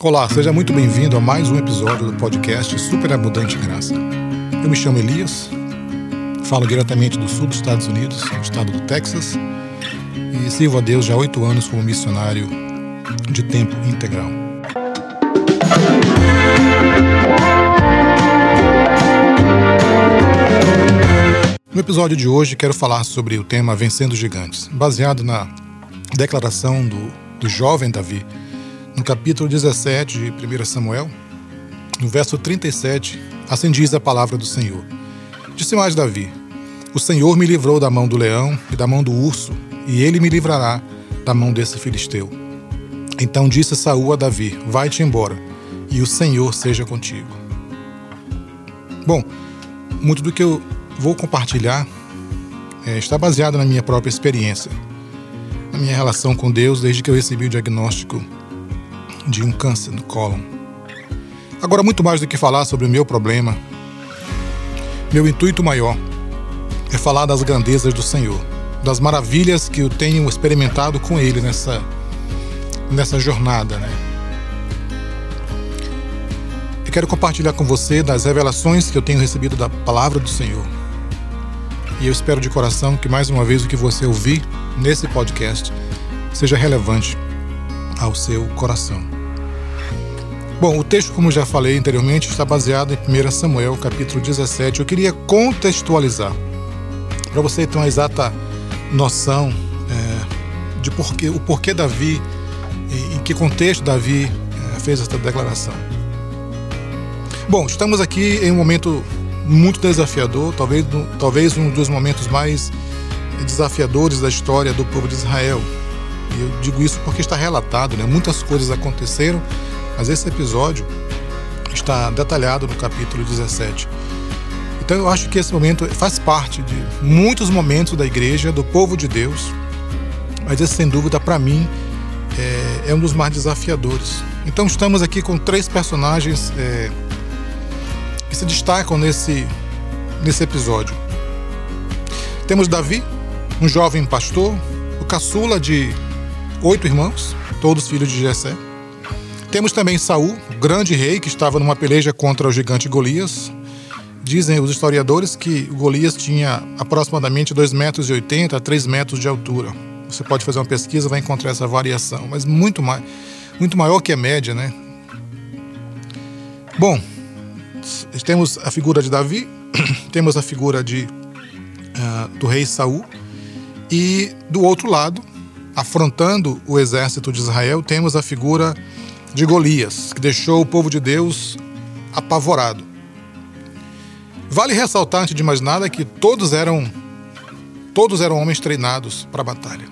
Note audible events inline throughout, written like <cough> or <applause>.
Olá, seja muito bem-vindo a mais um episódio do podcast Super Abundante Graça. Eu me chamo Elias, falo diretamente do sul dos Estados Unidos, no estado do Texas, e sirvo a Deus já há oito anos como missionário de tempo integral. No episódio de hoje quero falar sobre o tema Vencendo Gigantes, baseado na declaração do, do jovem Davi, no capítulo 17 de 1 Samuel, no verso 37, assim diz a palavra do Senhor. Disse mais Davi: O Senhor me livrou da mão do leão e da mão do urso, e ele me livrará da mão desse filisteu. Então disse Saul a Davi: Vai-te embora, e o Senhor seja contigo. Bom, muito do que eu vou compartilhar é, está baseado na minha própria experiência, na minha relação com Deus desde que eu recebi o diagnóstico de um câncer no cólon. Agora, muito mais do que falar sobre o meu problema, meu intuito maior é falar das grandezas do Senhor, das maravilhas que eu tenho experimentado com Ele nessa, nessa jornada, né? Eu quero compartilhar com você das revelações que eu tenho recebido da palavra do Senhor. E eu espero de coração que mais uma vez o que você ouvir nesse podcast seja relevante ao seu coração. Bom, o texto, como já falei anteriormente, está baseado em 1 Samuel, capítulo 17. Eu queria contextualizar, para você ter uma exata noção é, de porquê, o porquê Davi, em que contexto Davi é, fez esta declaração. Bom, estamos aqui em um momento muito desafiador, talvez, talvez um dos momentos mais desafiadores da história do povo de Israel. E eu digo isso porque está relatado, né? Muitas coisas aconteceram, mas esse episódio está detalhado no capítulo 17. Então eu acho que esse momento faz parte de muitos momentos da igreja, do povo de Deus, mas esse sem dúvida para mim é, é, um dos mais desafiadores. Então estamos aqui com três personagens é, que se destacam nesse, nesse episódio. Temos Davi, um jovem pastor, o caçula de oito irmãos, todos filhos de Jessé. Temos também Saul, grande rei que estava numa peleja contra o gigante Golias. Dizem os historiadores que Golias tinha aproximadamente 2,80 metros a 3 metros de altura. Você pode fazer uma pesquisa, vai encontrar essa variação, mas muito mais, muito maior que a média, né? Bom, temos a figura de Davi, <clears throat> temos a figura de, uh, do rei Saul, e do outro lado, afrontando o exército de Israel, temos a figura de Golias, que deixou o povo de Deus apavorado. Vale ressaltar, antes de mais nada, que todos eram todos eram homens treinados para a batalha.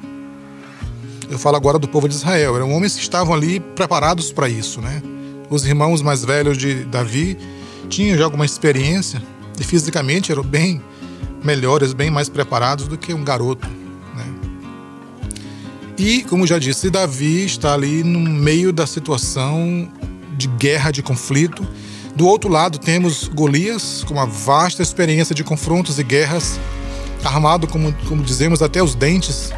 Eu falo agora do povo de Israel, eram homens que estavam ali preparados para isso, né? Os irmãos mais velhos de Davi tinham já alguma experiência e fisicamente eram bem melhores, bem mais preparados do que um garoto. E, como já disse, Davi está ali no meio da situação de guerra, de conflito. Do outro lado, temos Golias, com uma vasta experiência de confrontos e guerras, armado, como, como dizemos, até os dentes.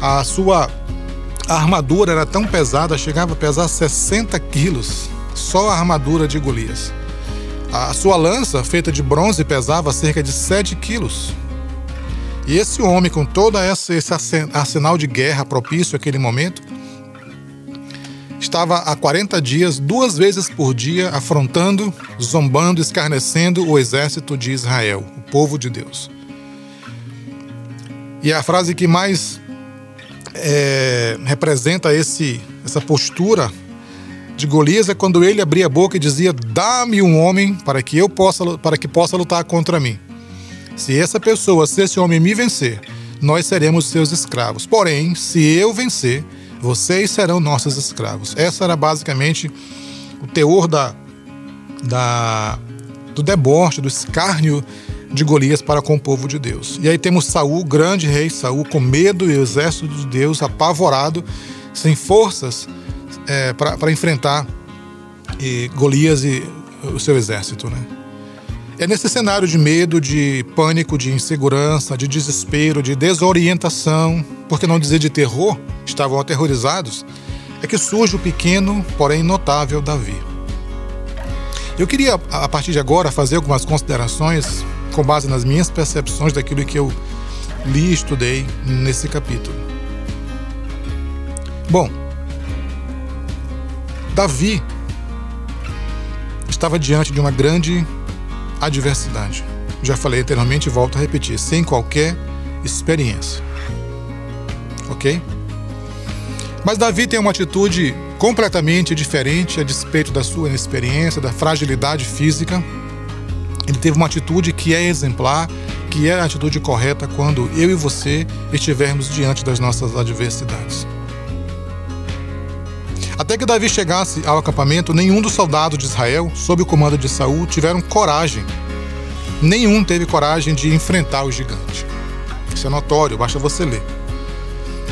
A sua armadura era tão pesada, chegava a pesar 60 quilos, só a armadura de Golias. A sua lança, feita de bronze, pesava cerca de 7 quilos. E esse homem, com todo esse arsenal de guerra propício àquele momento, estava há 40 dias, duas vezes por dia, afrontando, zombando, escarnecendo o exército de Israel, o povo de Deus. E a frase que mais é, representa esse, essa postura de Golias é quando ele abria a boca e dizia: "Dá-me um homem para que eu possa para que possa lutar contra mim. Se essa pessoa, se esse homem me vencer, nós seremos seus escravos. Porém, se eu vencer, vocês serão nossos escravos." Essa era basicamente o teor da, da do deboche, do escárnio de Golias para com o povo de Deus. E aí temos Saul, grande rei Saul, com medo e o exército de Deus apavorado, sem forças é, para enfrentar e, Golias e o seu exército. Né? É nesse cenário de medo, de pânico, de insegurança, de desespero, de desorientação, por que não dizer de terror, estavam aterrorizados, é que surge o pequeno, porém notável Davi. Eu queria, a partir de agora, fazer algumas considerações com base nas minhas percepções daquilo que eu li e estudei nesse capítulo. Bom, Davi estava diante de uma grande adversidade. Já falei anteriormente e volto a repetir, sem qualquer experiência. Ok? Mas Davi tem uma atitude completamente diferente a despeito da sua inexperiência, da fragilidade física. Ele teve uma atitude que é exemplar, que é a atitude correta quando eu e você estivermos diante das nossas adversidades. Até que Davi chegasse ao acampamento, nenhum dos soldados de Israel, sob o comando de Saul, tiveram coragem. Nenhum teve coragem de enfrentar o gigante. Isso é notório, basta você ler.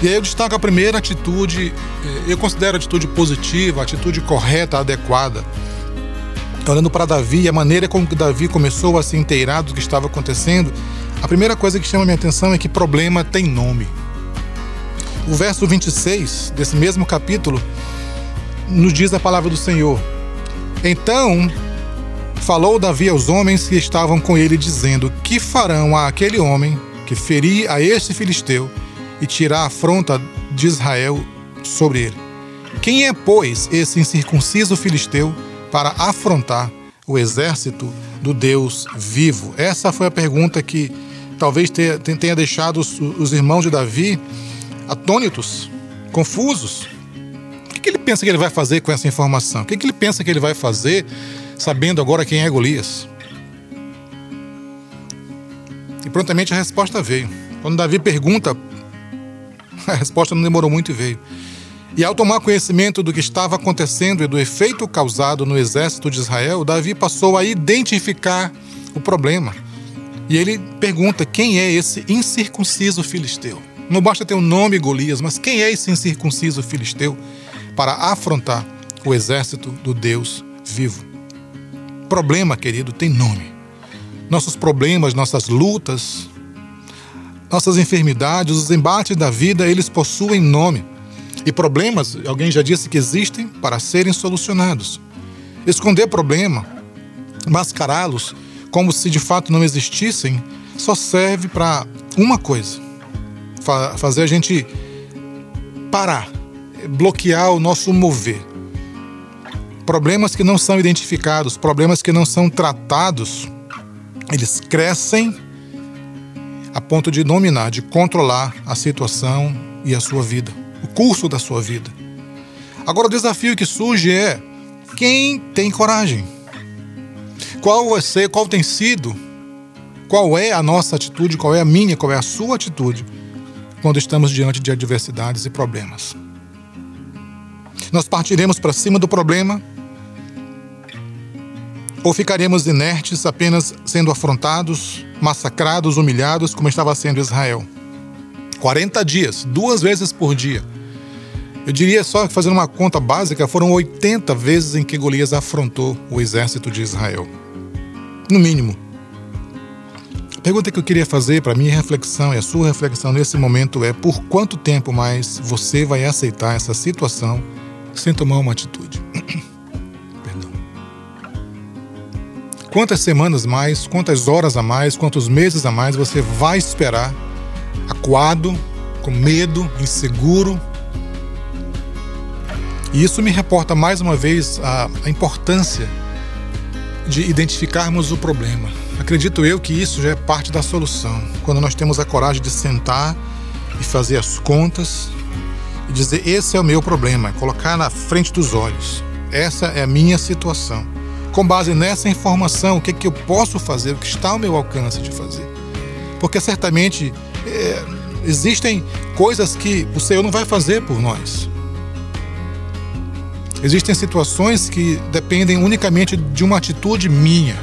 E aí eu destaco a primeira atitude, eh, eu considero a atitude positiva, a atitude correta, adequada. Olhando para Davi, a maneira como Davi começou a se inteirar do que estava acontecendo, a primeira coisa que chama minha atenção é que problema tem nome. O verso 26 desse mesmo capítulo nos diz a palavra do Senhor. Então falou Davi aos homens que estavam com ele, dizendo: Que farão a aquele homem que ferir a este filisteu? e tirar a afronta de Israel sobre ele. Quem é, pois, esse incircunciso filisteu para afrontar o exército do Deus vivo? Essa foi a pergunta que talvez tenha deixado os irmãos de Davi atônitos, confusos. O que ele pensa que ele vai fazer com essa informação? O que ele pensa que ele vai fazer sabendo agora quem é Golias? E prontamente a resposta veio. Quando Davi pergunta a resposta não demorou muito e veio. E ao tomar conhecimento do que estava acontecendo e do efeito causado no exército de Israel, Davi passou a identificar o problema. E ele pergunta: quem é esse incircunciso filisteu? Não basta ter o um nome Golias, mas quem é esse incircunciso filisteu para afrontar o exército do Deus vivo? Problema, querido, tem nome. Nossos problemas, nossas lutas, nossas enfermidades, os embates da vida, eles possuem nome. E problemas, alguém já disse que existem para serem solucionados. Esconder problema, mascará-los como se de fato não existissem, só serve para uma coisa: fa fazer a gente parar, bloquear o nosso mover. Problemas que não são identificados, problemas que não são tratados, eles crescem a ponto de dominar, de controlar a situação e a sua vida, o curso da sua vida. Agora, o desafio que surge é: quem tem coragem? Qual vai ser, qual tem sido, qual é a nossa atitude, qual é a minha, qual é a sua atitude quando estamos diante de adversidades e problemas? Nós partiremos para cima do problema ou ficaremos inertes apenas sendo afrontados, massacrados, humilhados, como estava sendo Israel? 40 dias, duas vezes por dia. Eu diria só que fazendo uma conta básica, foram 80 vezes em que Golias afrontou o exército de Israel. No mínimo. A pergunta que eu queria fazer para minha reflexão e a sua reflexão nesse momento é: por quanto tempo mais você vai aceitar essa situação sem tomar uma atitude? <clears throat> Quantas semanas mais, quantas horas a mais, quantos meses a mais você vai esperar acuado, com medo, inseguro? E isso me reporta mais uma vez a, a importância de identificarmos o problema. Acredito eu que isso já é parte da solução. Quando nós temos a coragem de sentar e fazer as contas e dizer: esse é o meu problema, colocar na frente dos olhos. Essa é a minha situação com base nessa informação, o que, é que eu posso fazer, o que está ao meu alcance de fazer. Porque certamente é, existem coisas que o Senhor não vai fazer por nós. Existem situações que dependem unicamente de uma atitude minha,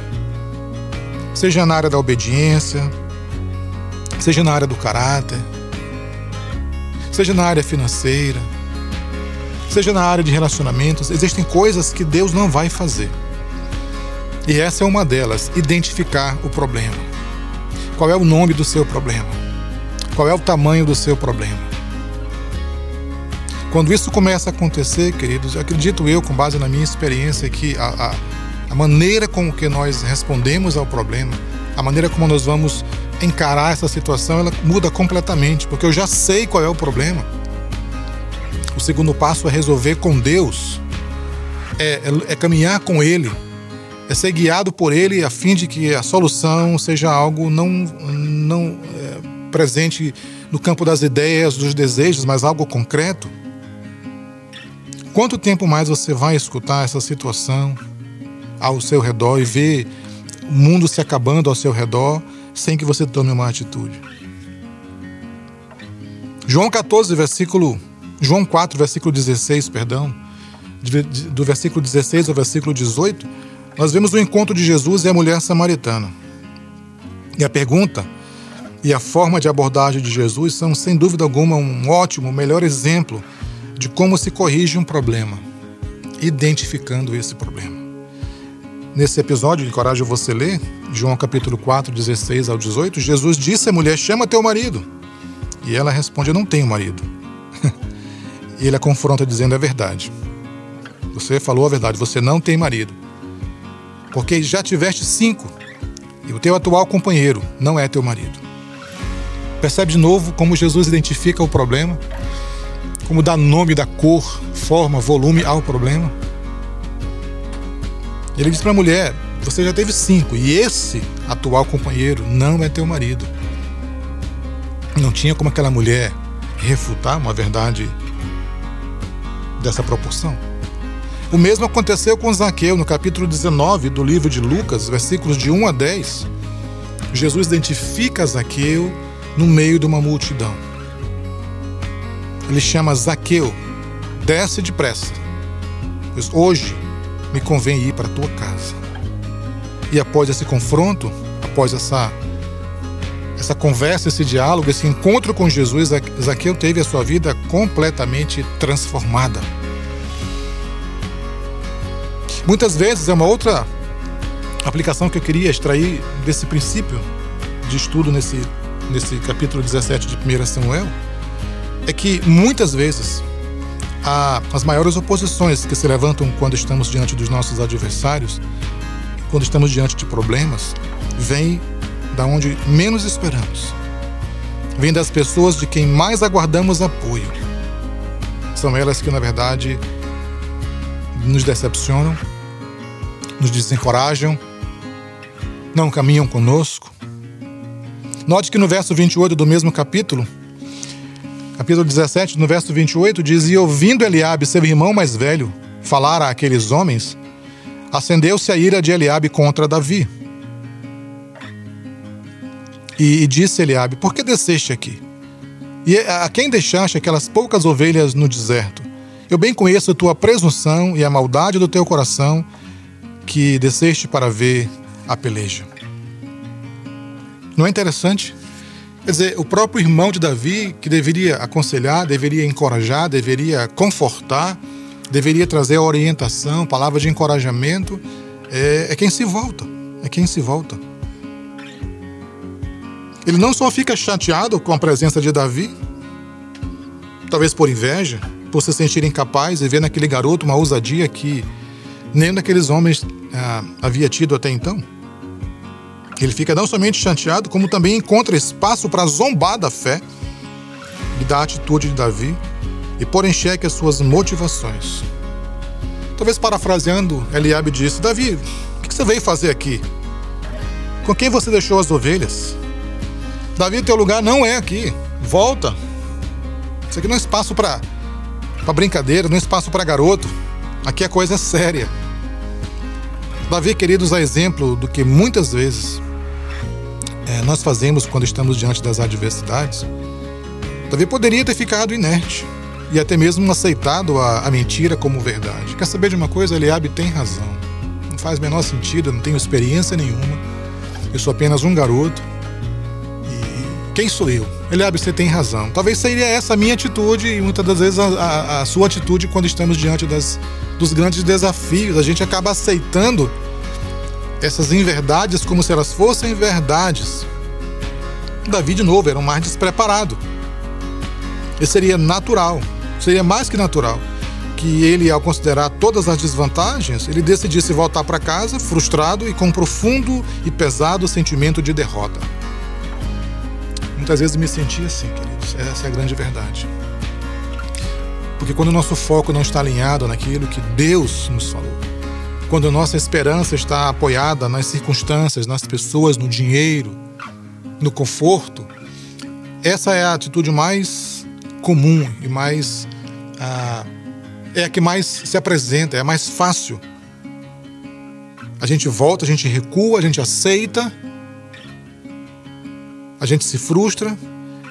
seja na área da obediência, seja na área do caráter, seja na área financeira, seja na área de relacionamentos. Existem coisas que Deus não vai fazer. E essa é uma delas: identificar o problema. Qual é o nome do seu problema? Qual é o tamanho do seu problema? Quando isso começa a acontecer, queridos, acredito eu, com base na minha experiência, que a, a, a maneira com que nós respondemos ao problema, a maneira como nós vamos encarar essa situação, ela muda completamente, porque eu já sei qual é o problema. O segundo passo é resolver com Deus, é, é, é caminhar com Ele, é ser guiado por Ele a fim de que a solução seja algo não, não é, presente no campo das ideias, dos desejos, mas algo concreto. Quanto tempo mais você vai escutar essa situação ao seu redor e ver o mundo se acabando ao seu redor sem que você tome uma atitude? João 14, versículo. João 4, versículo 16, perdão. Do versículo 16 ao versículo 18, nós vemos o encontro de Jesus e a mulher samaritana. E a pergunta e a forma de abordagem de Jesus são, sem dúvida alguma, um ótimo, melhor exemplo de como se corrige um problema, identificando esse problema. Nesse episódio, encorajo você a ler, João capítulo 4, 16 ao 18, Jesus disse à mulher: Chama teu marido. E ela responde: Eu não tenho marido. <laughs> e ele a confronta dizendo: É verdade. Você falou a verdade, você não tem marido. Porque já tiveste cinco, e o teu atual companheiro não é teu marido. Percebe de novo como Jesus identifica o problema? como dar nome da cor, forma, volume ao problema. Ele diz para a mulher: Você já teve cinco, e esse atual companheiro não é teu marido. Não tinha como aquela mulher refutar uma verdade dessa proporção. O mesmo aconteceu com Zaqueu no capítulo 19 do livro de Lucas, versículos de 1 a 10. Jesus identifica Zaqueu no meio de uma multidão ele chama Zaqueu, desce depressa, pois hoje me convém ir para a tua casa. E após esse confronto, após essa essa conversa, esse diálogo, esse encontro com Jesus, Zaqueu teve a sua vida completamente transformada. Muitas vezes é uma outra aplicação que eu queria extrair desse princípio de estudo nesse, nesse capítulo 17 de 1 Samuel é que muitas vezes as maiores oposições que se levantam quando estamos diante dos nossos adversários, quando estamos diante de problemas, vêm da onde menos esperamos. Vêm das pessoas de quem mais aguardamos apoio. São elas que, na verdade, nos decepcionam, nos desencorajam, não caminham conosco. Note que no verso 28 do mesmo capítulo, capítulo 17, no verso 28, diz: E ouvindo Eliabe, seu irmão mais velho, falar àqueles homens, acendeu-se a ira de Eliabe contra Davi. E, e disse Eliabe: Por que desceste aqui? E a quem deixaste aquelas poucas ovelhas no deserto? Eu bem conheço a tua presunção e a maldade do teu coração, que desceste para ver a peleja. Não é interessante? Quer dizer, o próprio irmão de Davi, que deveria aconselhar, deveria encorajar, deveria confortar, deveria trazer orientação, palavras de encorajamento, é, é quem se volta. É quem se volta. Ele não só fica chateado com a presença de Davi, talvez por inveja, por se sentir incapaz e ver naquele garoto uma ousadia que nenhum daqueles homens ah, havia tido até então. Ele fica não somente chateado, como também encontra espaço para zombar da fé e da atitude de Davi e pôr em xeque as suas motivações. Talvez parafraseando, Eliabe disse: Davi, o que você veio fazer aqui? Com quem você deixou as ovelhas? Davi, teu lugar não é aqui. Volta. Isso aqui não é espaço para brincadeira, não é espaço para garoto. Aqui a coisa é séria. Davi, queridos, a exemplo do que muitas vezes é, nós fazemos quando estamos diante das adversidades, Davi poderia ter ficado inerte e até mesmo aceitado a, a mentira como verdade. Quer saber de uma coisa? Eliabe tem razão. Não faz menor sentido, não tenho experiência nenhuma. Eu sou apenas um garoto. E quem sou eu? Eliabe, você tem razão. Talvez seria essa a minha atitude e muitas das vezes a, a, a sua atitude quando estamos diante das, dos grandes desafios. A gente acaba aceitando essas inverdades como se elas fossem verdades. Davi, de novo, era um mais despreparado. E seria natural, seria mais que natural que ele, ao considerar todas as desvantagens, ele decidisse voltar para casa frustrado e com um profundo e pesado sentimento de derrota. Muitas vezes me senti assim, queridos. Essa é a grande verdade. Porque quando o nosso foco não está alinhado naquilo que Deus nos falou, quando nossa esperança está apoiada nas circunstâncias, nas pessoas, no dinheiro, no conforto, essa é a atitude mais comum e mais ah, é a que mais se apresenta, é a mais fácil. A gente volta, a gente recua, a gente aceita, a gente se frustra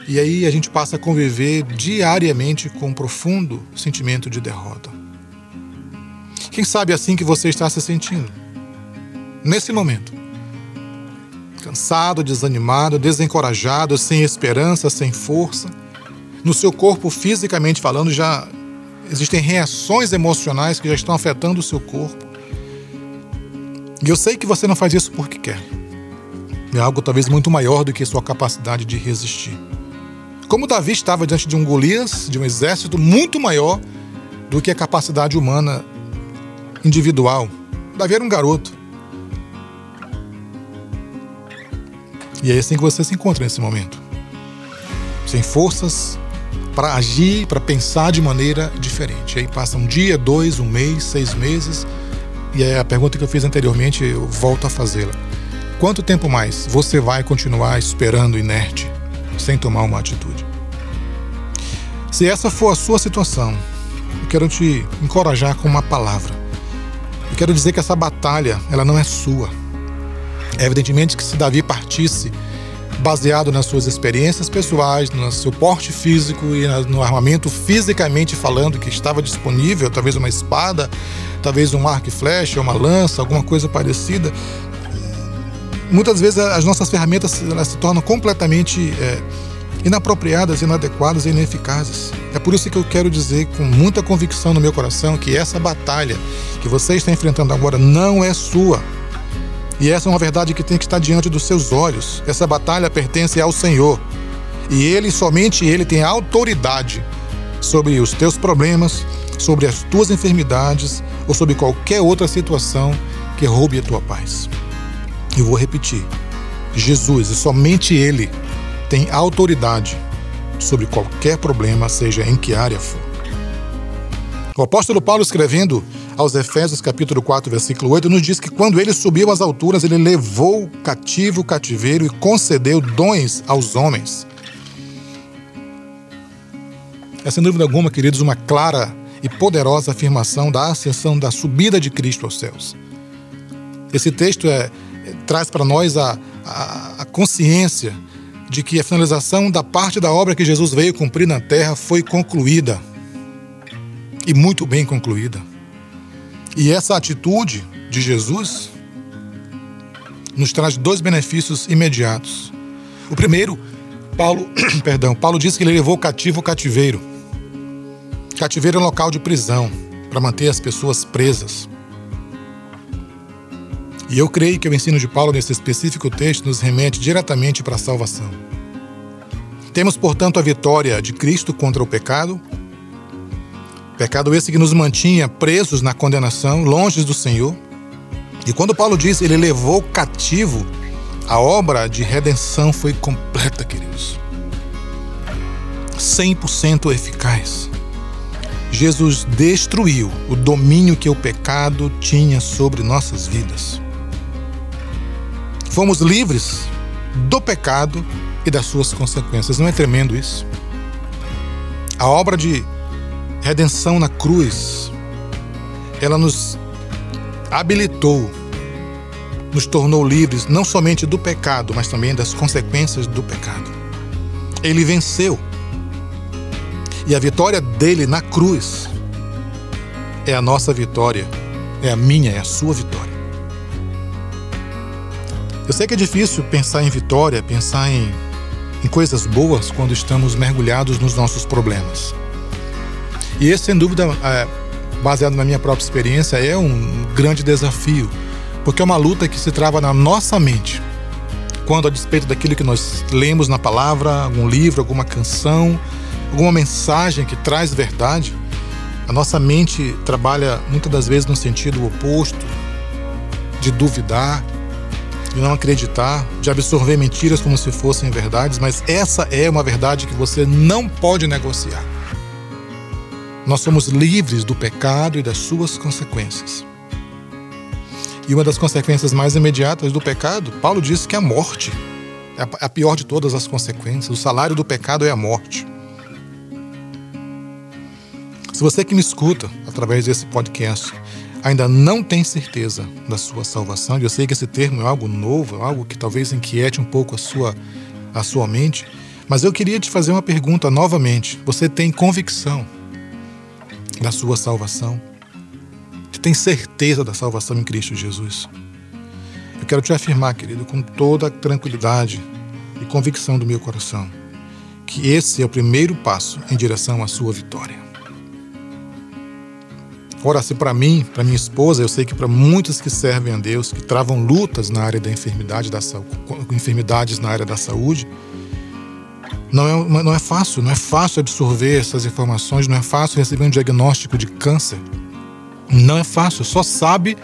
e aí a gente passa a conviver diariamente com um profundo sentimento de derrota. Quem sabe é assim que você está se sentindo? Nesse momento. Cansado, desanimado, desencorajado, sem esperança, sem força. No seu corpo, fisicamente falando, já existem reações emocionais que já estão afetando o seu corpo. E eu sei que você não faz isso porque quer. É algo talvez muito maior do que sua capacidade de resistir. Como Davi estava diante de um Golias, de um exército muito maior do que a capacidade humana individual. Davi era um garoto. E é assim que você se encontra nesse momento. Sem forças, para agir, para pensar de maneira diferente. Aí passa um dia, dois, um mês, seis meses, e é a pergunta que eu fiz anteriormente, eu volto a fazê-la. Quanto tempo mais você vai continuar esperando inerte, sem tomar uma atitude? Se essa for a sua situação, eu quero te encorajar com uma palavra. Eu quero dizer que essa batalha, ela não é sua. É evidentemente que se Davi partisse baseado nas suas experiências pessoais, no seu porte físico e no armamento fisicamente falando que estava disponível, talvez uma espada, talvez um arco e flecha, uma lança, alguma coisa parecida. Muitas vezes as nossas ferramentas elas se tornam completamente é, inapropriadas, inadequadas e ineficazes. É por isso que eu quero dizer com muita convicção no meu coração que essa batalha que você está enfrentando agora não é sua e essa é uma verdade que tem que estar diante dos seus olhos. Essa batalha pertence ao Senhor. E Ele, somente Ele, tem autoridade sobre os teus problemas, sobre as tuas enfermidades ou sobre qualquer outra situação que roube a tua paz. Eu vou repetir: Jesus, e somente Ele, tem autoridade sobre qualquer problema, seja em que área for. O apóstolo Paulo, escrevendo aos Efésios capítulo 4, versículo 8, nos diz que quando ele subiu às alturas, ele levou cativo o cativeiro e concedeu dons aos homens. É sem dúvida alguma, queridos, uma clara e poderosa afirmação da ascensão, da subida de Cristo aos céus. Esse texto é, é traz para nós a, a, a consciência de que a finalização da parte da obra que Jesus veio cumprir na terra foi concluída e muito bem concluída. E essa atitude de Jesus nos traz dois benefícios imediatos. O primeiro, Paulo, <clears throat> perdão, Paulo diz que ele levou cativo o cativeiro. Cativeiro é um local de prisão para manter as pessoas presas. E eu creio que o ensino de Paulo nesse específico texto nos remete diretamente para a salvação. Temos, portanto, a vitória de Cristo contra o pecado Pecado esse que nos mantinha presos na condenação, longe do Senhor. E quando Paulo diz ele levou cativo, a obra de redenção foi completa, queridos. 100% eficaz. Jesus destruiu o domínio que o pecado tinha sobre nossas vidas. Fomos livres do pecado e das suas consequências. Não é tremendo isso? A obra de redenção na cruz, ela nos habilitou, nos tornou livres não somente do pecado, mas também das consequências do pecado. Ele venceu. E a vitória dele na cruz é a nossa vitória, é a minha, é a sua vitória. Eu sei que é difícil pensar em vitória, pensar em, em coisas boas quando estamos mergulhados nos nossos problemas. E esse, sem dúvida, é, baseado na minha própria experiência, é um grande desafio, porque é uma luta que se trava na nossa mente. Quando, a despeito daquilo que nós lemos na palavra, algum livro, alguma canção, alguma mensagem que traz verdade, a nossa mente trabalha muitas das vezes no sentido oposto, de duvidar, de não acreditar, de absorver mentiras como se fossem verdades, mas essa é uma verdade que você não pode negociar. Nós somos livres do pecado e das suas consequências. E uma das consequências mais imediatas do pecado, Paulo disse que é a morte. É a pior de todas as consequências. O salário do pecado é a morte. Se você que me escuta através desse podcast ainda não tem certeza da sua salvação, e eu sei que esse termo é algo novo, é algo que talvez inquiete um pouco a sua, a sua mente, mas eu queria te fazer uma pergunta novamente. Você tem convicção da sua salvação? Você tem certeza da salvação em Cristo Jesus? Eu quero te afirmar, querido, com toda a tranquilidade e convicção do meu coração, que esse é o primeiro passo em direção à sua vitória. Ora, se para mim, para minha esposa, eu sei que para muitos que servem a Deus, que travam lutas na área da enfermidade, da enfermidades na área da saúde, não é, não é fácil, não é fácil absorver essas informações, não é fácil receber um diagnóstico de câncer. Não é fácil, só sabe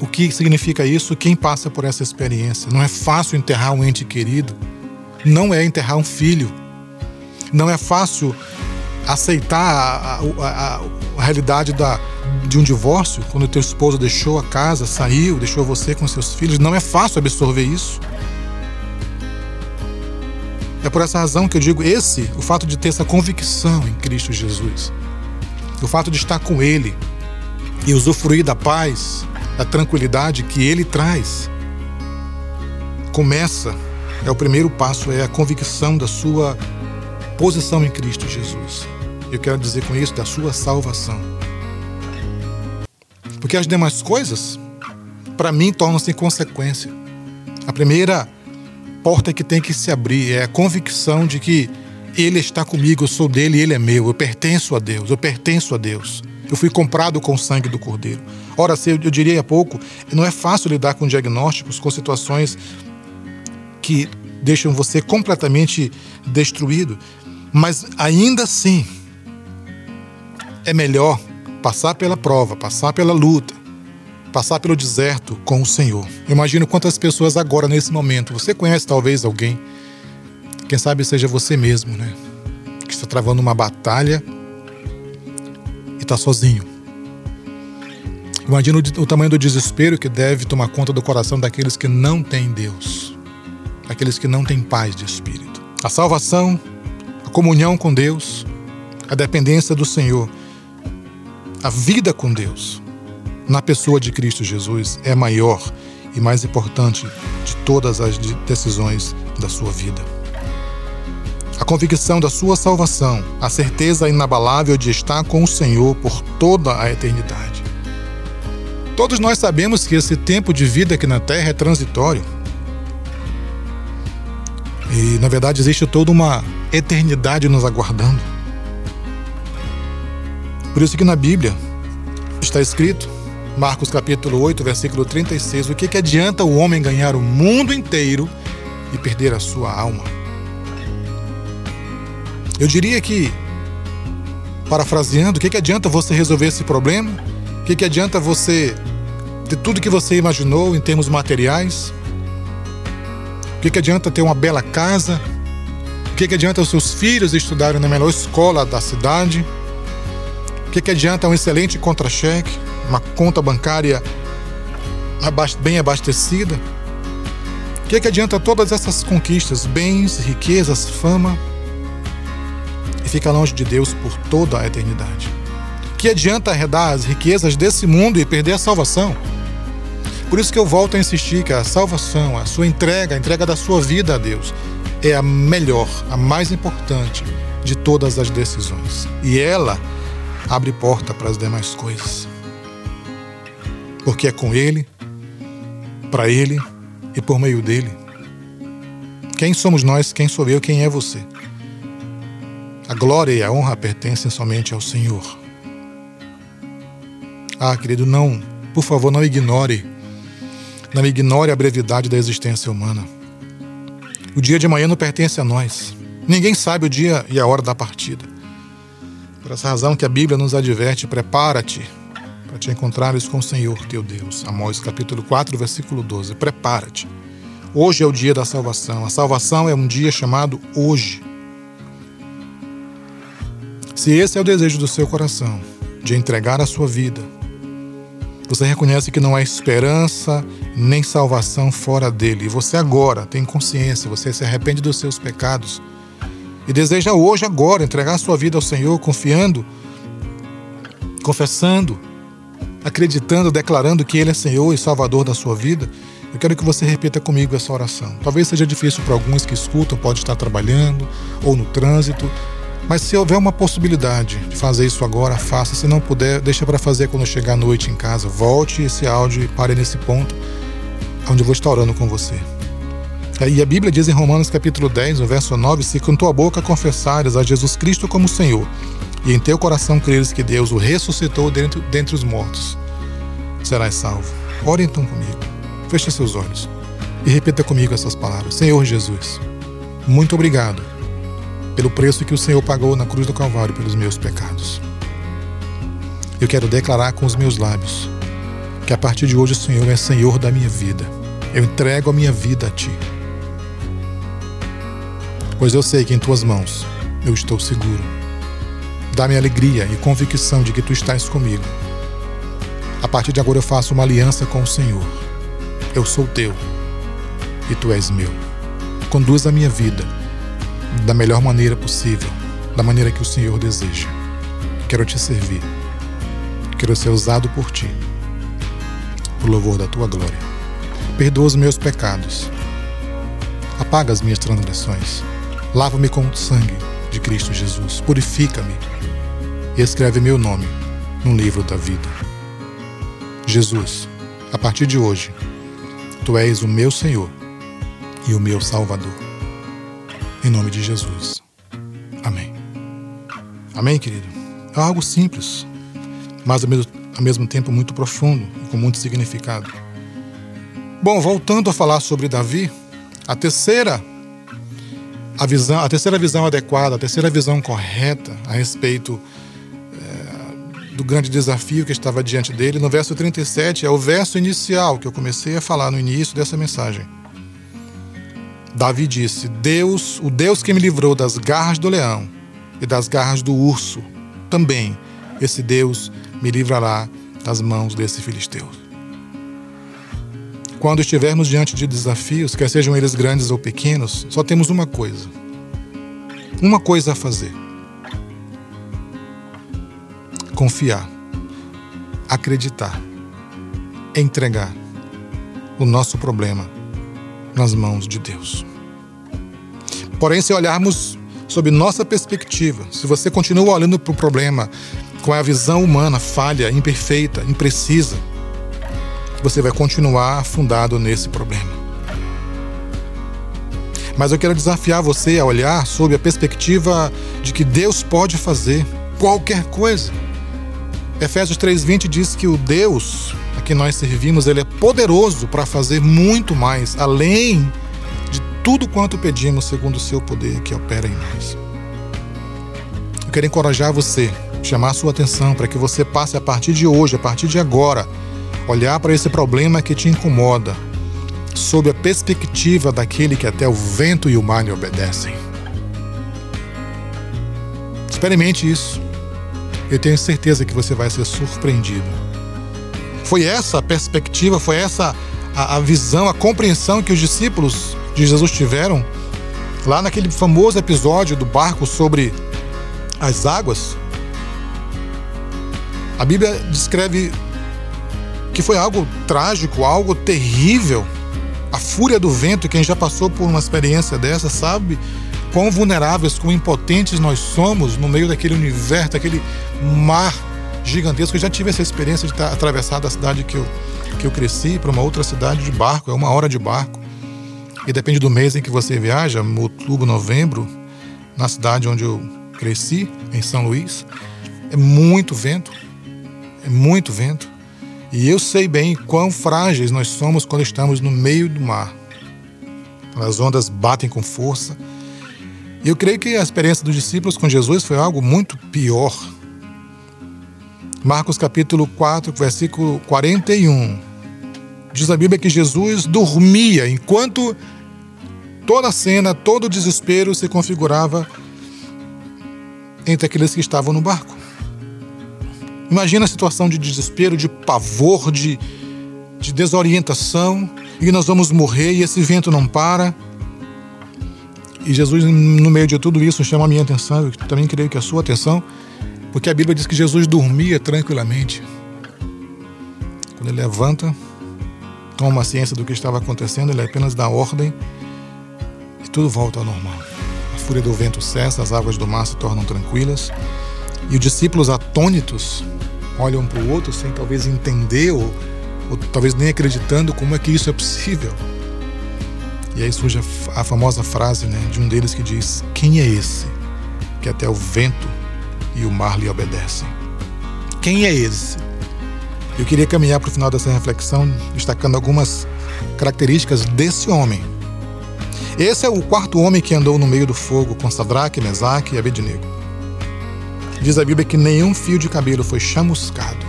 o que significa isso quem passa por essa experiência. Não é fácil enterrar um ente querido, não é enterrar um filho. Não é fácil aceitar a, a, a, a realidade da, de um divórcio, quando teu esposo deixou a casa, saiu, deixou você com seus filhos. Não é fácil absorver isso. É por essa razão que eu digo esse, o fato de ter essa convicção em Cristo Jesus, o fato de estar com Ele e usufruir da paz, da tranquilidade que Ele traz, começa, é o primeiro passo, é a convicção da sua posição em Cristo Jesus. Eu quero dizer com isso da sua salvação. Porque as demais coisas, para mim, tornam-se consequência. A primeira porta que tem que se abrir é a convicção de que Ele está comigo, eu sou dele Ele é meu, eu pertenço a Deus, eu pertenço a Deus. Eu fui comprado com o sangue do Cordeiro. Ora, eu diria há pouco, não é fácil lidar com diagnósticos, com situações que deixam você completamente destruído, mas ainda assim é melhor passar pela prova, passar pela luta, passar pelo deserto com o Senhor. Eu imagino quantas pessoas agora, nesse momento, você conhece talvez alguém, quem sabe seja você mesmo, né? Que está travando uma batalha e está sozinho. Imagina o tamanho do desespero que deve tomar conta do coração daqueles que não têm Deus, daqueles que não têm paz de espírito. A salvação, a comunhão com Deus, a dependência do Senhor, a vida com Deus na pessoa de Cristo Jesus é maior e mais importante de todas as decisões da sua vida. A convicção da sua salvação, a certeza inabalável de estar com o Senhor por toda a eternidade. Todos nós sabemos que esse tempo de vida aqui na Terra é transitório. E, na verdade, existe toda uma eternidade nos aguardando. Por isso que na Bíblia está escrito Marcos capítulo 8, versículo 36. O que, que adianta o homem ganhar o mundo inteiro e perder a sua alma? Eu diria que, parafraseando, o que, que adianta você resolver esse problema? O que, que adianta você ter tudo que você imaginou em termos materiais? O que, que adianta ter uma bela casa? O que, que adianta os seus filhos estudarem na melhor escola da cidade? O que, que adianta um excelente contra-cheque? Uma conta bancária bem abastecida? O que, é que adianta todas essas conquistas, bens, riquezas, fama, e ficar longe de Deus por toda a eternidade? Que adianta arredar as riquezas desse mundo e perder a salvação? Por isso que eu volto a insistir que a salvação, a sua entrega, a entrega da sua vida a Deus, é a melhor, a mais importante de todas as decisões. E ela abre porta para as demais coisas porque é com Ele, para Ele e por meio dele. Quem somos nós? Quem sou eu? Quem é você? A glória e a honra pertencem somente ao Senhor. Ah, querido, não, por favor, não ignore, não ignore a brevidade da existência humana. O dia de amanhã não pertence a nós. Ninguém sabe o dia e a hora da partida. Por essa razão que a Bíblia nos adverte: prepara-te para te encontrares com o Senhor teu Deus. Amós capítulo 4, versículo 12. Prepara-te. Hoje é o dia da salvação. A salvação é um dia chamado hoje. Se esse é o desejo do seu coração, de entregar a sua vida, você reconhece que não há esperança nem salvação fora dele. E você agora tem consciência, você se arrepende dos seus pecados e deseja hoje, agora, entregar a sua vida ao Senhor, confiando, confessando, acreditando, declarando que Ele é Senhor e Salvador da sua vida. Eu quero que você repita comigo essa oração. Talvez seja difícil para alguns que escutam, pode estar trabalhando ou no trânsito, mas se houver uma possibilidade de fazer isso agora, faça. Se não puder, deixa para fazer quando chegar à noite em casa. Volte esse áudio e pare nesse ponto onde eu vou estar orando com você. E a Bíblia diz em Romanos capítulo 10, no verso 9, se com tua boca confessares a Jesus Cristo como Senhor, e em teu coração creres que Deus o ressuscitou dentre, dentre os mortos, serás salvo. Ore então comigo. Feche seus olhos e repita comigo essas palavras. Senhor Jesus, muito obrigado pelo preço que o Senhor pagou na cruz do Calvário pelos meus pecados. Eu quero declarar com os meus lábios que a partir de hoje o Senhor é Senhor da minha vida. Eu entrego a minha vida a Ti. Pois eu sei que em Tuas mãos eu estou seguro. Dá-me alegria e convicção de que Tu estás comigo. A partir de agora eu faço uma aliança com o Senhor. Eu sou Teu e Tu és meu. Conduz a minha vida da melhor maneira possível, da maneira que o Senhor deseja. Quero te servir. Quero ser usado por ti, por louvor da tua glória. Perdoa os meus pecados. Apaga as minhas transgressões. Lava-me com o sangue de Cristo Jesus. Purifica-me e escreve meu nome no livro da vida. Jesus, a partir de hoje, tu és o meu Senhor e o meu Salvador. Em nome de Jesus. Amém. Amém, querido? É algo simples, mas ao mesmo, ao mesmo tempo muito profundo e com muito significado. Bom, voltando a falar sobre Davi, a terceira a visão, a terceira visão adequada, a terceira visão correta a respeito do grande desafio que estava diante dele, no verso 37, é o verso inicial que eu comecei a falar no início dessa mensagem. Davi disse: Deus, o Deus que me livrou das garras do leão e das garras do urso, também esse Deus me livrará das mãos desse filisteu. Quando estivermos diante de desafios, quer sejam eles grandes ou pequenos, só temos uma coisa. Uma coisa a fazer: confiar, acreditar, entregar o nosso problema nas mãos de Deus. Porém, se olharmos sob nossa perspectiva, se você continua olhando para o problema com a visão humana falha, imperfeita, imprecisa, você vai continuar afundado nesse problema. Mas eu quero desafiar você a olhar sob a perspectiva de que Deus pode fazer qualquer coisa. Efésios 3:20 diz que o Deus a que nós servimos, ele é poderoso para fazer muito mais, além de tudo quanto pedimos, segundo o seu poder que opera em nós. Eu quero encorajar você, chamar sua atenção para que você passe a partir de hoje, a partir de agora, olhar para esse problema que te incomoda, sob a perspectiva daquele que até o vento e o mar lhe obedecem. Experimente isso. Eu tenho certeza que você vai ser surpreendido. Foi essa a perspectiva, foi essa a, a visão, a compreensão que os discípulos de Jesus tiveram lá naquele famoso episódio do barco sobre as águas. A Bíblia descreve que foi algo trágico, algo terrível. A fúria do vento, quem já passou por uma experiência dessa sabe quão vulneráveis, quão impotentes nós somos no meio daquele universo, daquele mar gigantesco. Eu já tive essa experiência de estar atravessado a cidade que eu, que eu cresci para uma outra cidade de barco, é uma hora de barco. E depende do mês em que você viaja, outubro, novembro, na cidade onde eu cresci, em São Luís, é muito vento, é muito vento. E eu sei bem quão frágeis nós somos quando estamos no meio do mar. As ondas batem com força. E eu creio que a experiência dos discípulos com Jesus foi algo muito pior. Marcos capítulo 4, versículo 41. Diz a Bíblia que Jesus dormia enquanto toda a cena, todo o desespero se configurava entre aqueles que estavam no barco. Imagina a situação de desespero, de pavor, de, de desorientação, e nós vamos morrer e esse vento não para. E Jesus, no meio de tudo isso, chama a minha atenção, eu também creio que a sua atenção, porque a Bíblia diz que Jesus dormia tranquilamente. Quando ele levanta, toma ciência do que estava acontecendo, ele apenas dá ordem e tudo volta ao normal. A fúria do vento cessa, as águas do mar se tornam tranquilas e os discípulos atônitos olham para o outro sem talvez entender ou, ou talvez nem acreditando como é que isso é possível. E aí surge a, a famosa frase né, de um deles que diz: Quem é esse que até o vento e o mar lhe obedecem? Quem é esse? Eu queria caminhar para o final dessa reflexão destacando algumas características desse homem. Esse é o quarto homem que andou no meio do fogo com Sadraque, Mesaque e Abednego. Diz a Bíblia que nenhum fio de cabelo foi chamuscado.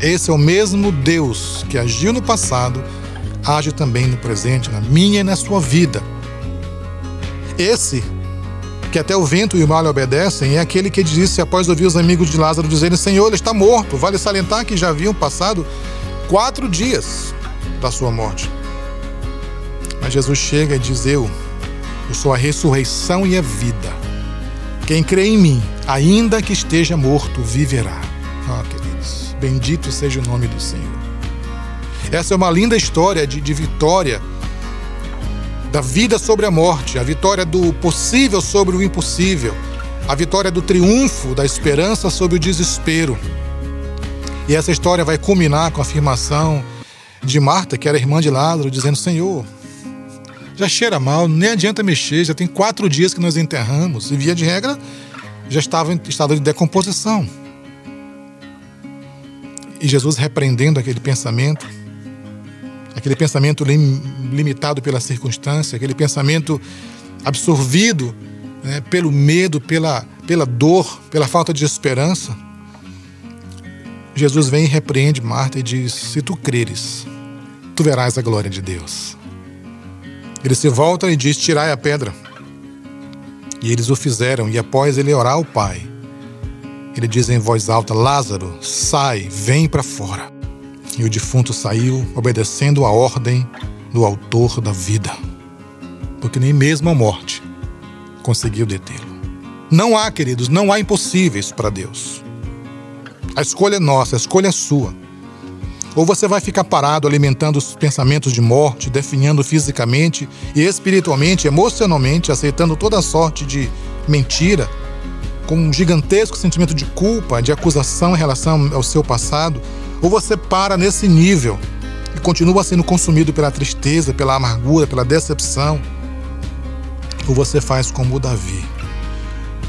Esse é o mesmo Deus que agiu no passado, age também no presente, na minha e na sua vida. Esse que até o vento e o mar lhe obedecem, é aquele que disse após ouvir os amigos de Lázaro dizerem: Senhor, ele está morto. Vale salientar que já haviam passado quatro dias da sua morte. Mas Jesus chega e diz: Eu, eu sou a ressurreição e a vida. Quem crê em mim, ainda que esteja morto, viverá. Ah, queridos, bendito seja o nome do Senhor. Essa é uma linda história de, de vitória da vida sobre a morte, a vitória do possível sobre o impossível, a vitória do triunfo da esperança sobre o desespero. E essa história vai culminar com a afirmação de Marta, que era irmã de Lázaro, dizendo: Senhor, já cheira mal, nem adianta mexer, já tem quatro dias que nós enterramos, e via de regra já estava em estado de decomposição. E Jesus repreendendo aquele pensamento, aquele pensamento lim, limitado pela circunstância, aquele pensamento absorvido né, pelo medo, pela, pela dor, pela falta de esperança. Jesus vem e repreende Marta e diz: Se tu creres, tu verás a glória de Deus. Ele se volta e diz: Tirai a pedra. E eles o fizeram, e após ele orar ao Pai, ele diz em voz alta: Lázaro, sai, vem para fora. E o defunto saiu, obedecendo a ordem do autor da vida, porque nem mesmo a morte conseguiu detê-lo. Não há, queridos, não há impossíveis para Deus. A escolha é nossa, a escolha é sua. Ou você vai ficar parado alimentando os pensamentos de morte, definhando fisicamente e espiritualmente, emocionalmente, aceitando toda sorte de mentira, com um gigantesco sentimento de culpa, de acusação em relação ao seu passado, ou você para nesse nível e continua sendo consumido pela tristeza, pela amargura, pela decepção, ou você faz como Davi.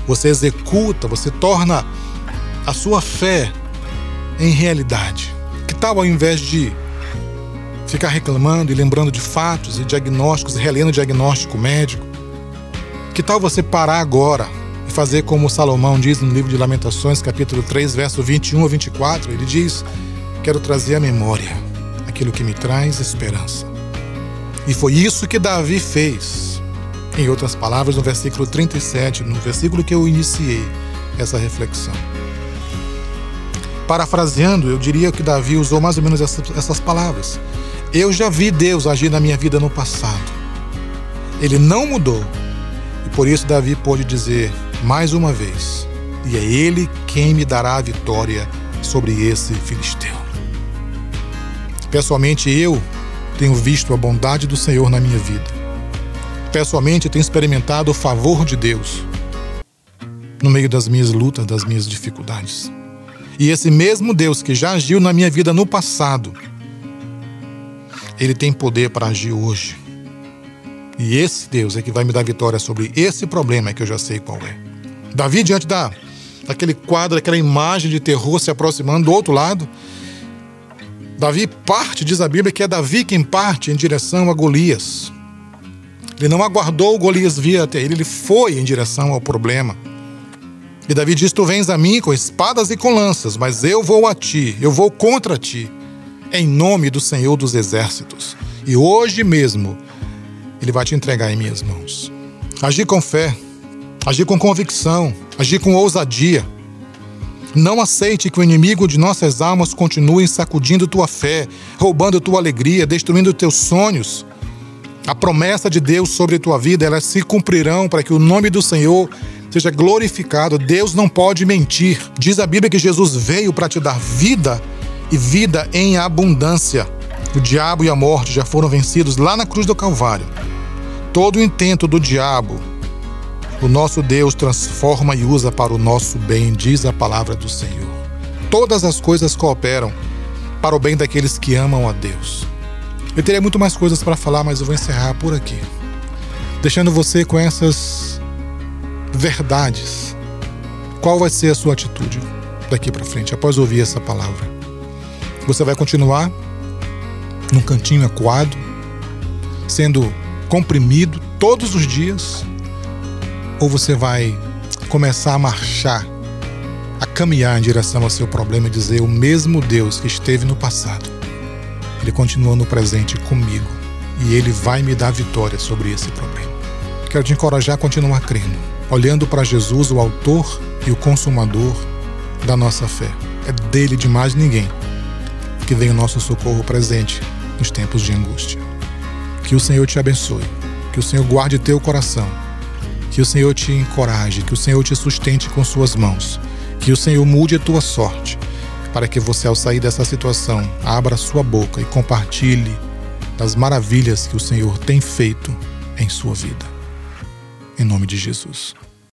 Você executa, você torna a sua fé em realidade tal ao invés de ficar reclamando e lembrando de fatos e diagnósticos relendo diagnóstico médico? Que tal você parar agora e fazer como Salomão diz no livro de Lamentações, capítulo 3, verso 21 a 24? Ele diz: Quero trazer à memória aquilo que me traz esperança. E foi isso que Davi fez. Em outras palavras, no versículo 37, no versículo que eu iniciei essa reflexão. Parafraseando, eu diria que Davi usou mais ou menos essas, palavras. Eu já vi Deus agir na minha vida no passado. Ele não mudou. E por isso Davi pôde dizer mais uma vez: E é Ele quem me dará a vitória sobre esse filisteu. Pessoalmente, eu tenho visto a bondade do Senhor na minha vida. Pessoalmente, tenho experimentado o favor de Deus no meio das minhas lutas, das minhas dificuldades. E esse mesmo Deus que já agiu na minha vida no passado, ele tem poder para agir hoje. E esse Deus é que vai me dar vitória sobre esse problema que eu já sei qual é. Davi, diante da, daquele quadro, daquela imagem de terror se aproximando do outro lado, Davi parte, diz a Bíblia, que é Davi quem parte em direção a Golias. Ele não aguardou Golias vir até ele, ele foi em direção ao problema. E Davi diz: Tu vens a mim com espadas e com lanças, mas eu vou a ti, eu vou contra ti, em nome do Senhor dos Exércitos. E hoje mesmo ele vai te entregar em minhas mãos. Agir com fé, agir com convicção, agir com ousadia. Não aceite que o inimigo de nossas almas continue sacudindo tua fé, roubando tua alegria, destruindo teus sonhos. A promessa de Deus sobre tua vida, elas se cumprirão para que o nome do Senhor seja glorificado. Deus não pode mentir. Diz a Bíblia que Jesus veio para te dar vida e vida em abundância. O diabo e a morte já foram vencidos lá na cruz do Calvário. Todo o intento do diabo, o nosso Deus transforma e usa para o nosso bem, diz a palavra do Senhor. Todas as coisas cooperam para o bem daqueles que amam a Deus. Eu teria muito mais coisas para falar, mas eu vou encerrar por aqui, deixando você com essas verdades. Qual vai ser a sua atitude daqui para frente após ouvir essa palavra? Você vai continuar num cantinho acuado, sendo comprimido todos os dias? Ou você vai começar a marchar, a caminhar em direção ao seu problema e dizer: O mesmo Deus que esteve no passado, Ele continua no presente comigo e Ele vai me dar vitória sobre esse problema. Quero te encorajar a continuar crendo, olhando para Jesus, o Autor e o Consumador da nossa fé. É dele de mais ninguém que vem o nosso socorro presente nos tempos de angústia. Que o Senhor te abençoe, que o Senhor guarde teu coração, que o Senhor te encoraje, que o Senhor te sustente com suas mãos, que o Senhor mude a tua sorte, para que você, ao sair dessa situação, abra sua boca e compartilhe das maravilhas que o Senhor tem feito em sua vida. Em nome de Jesus.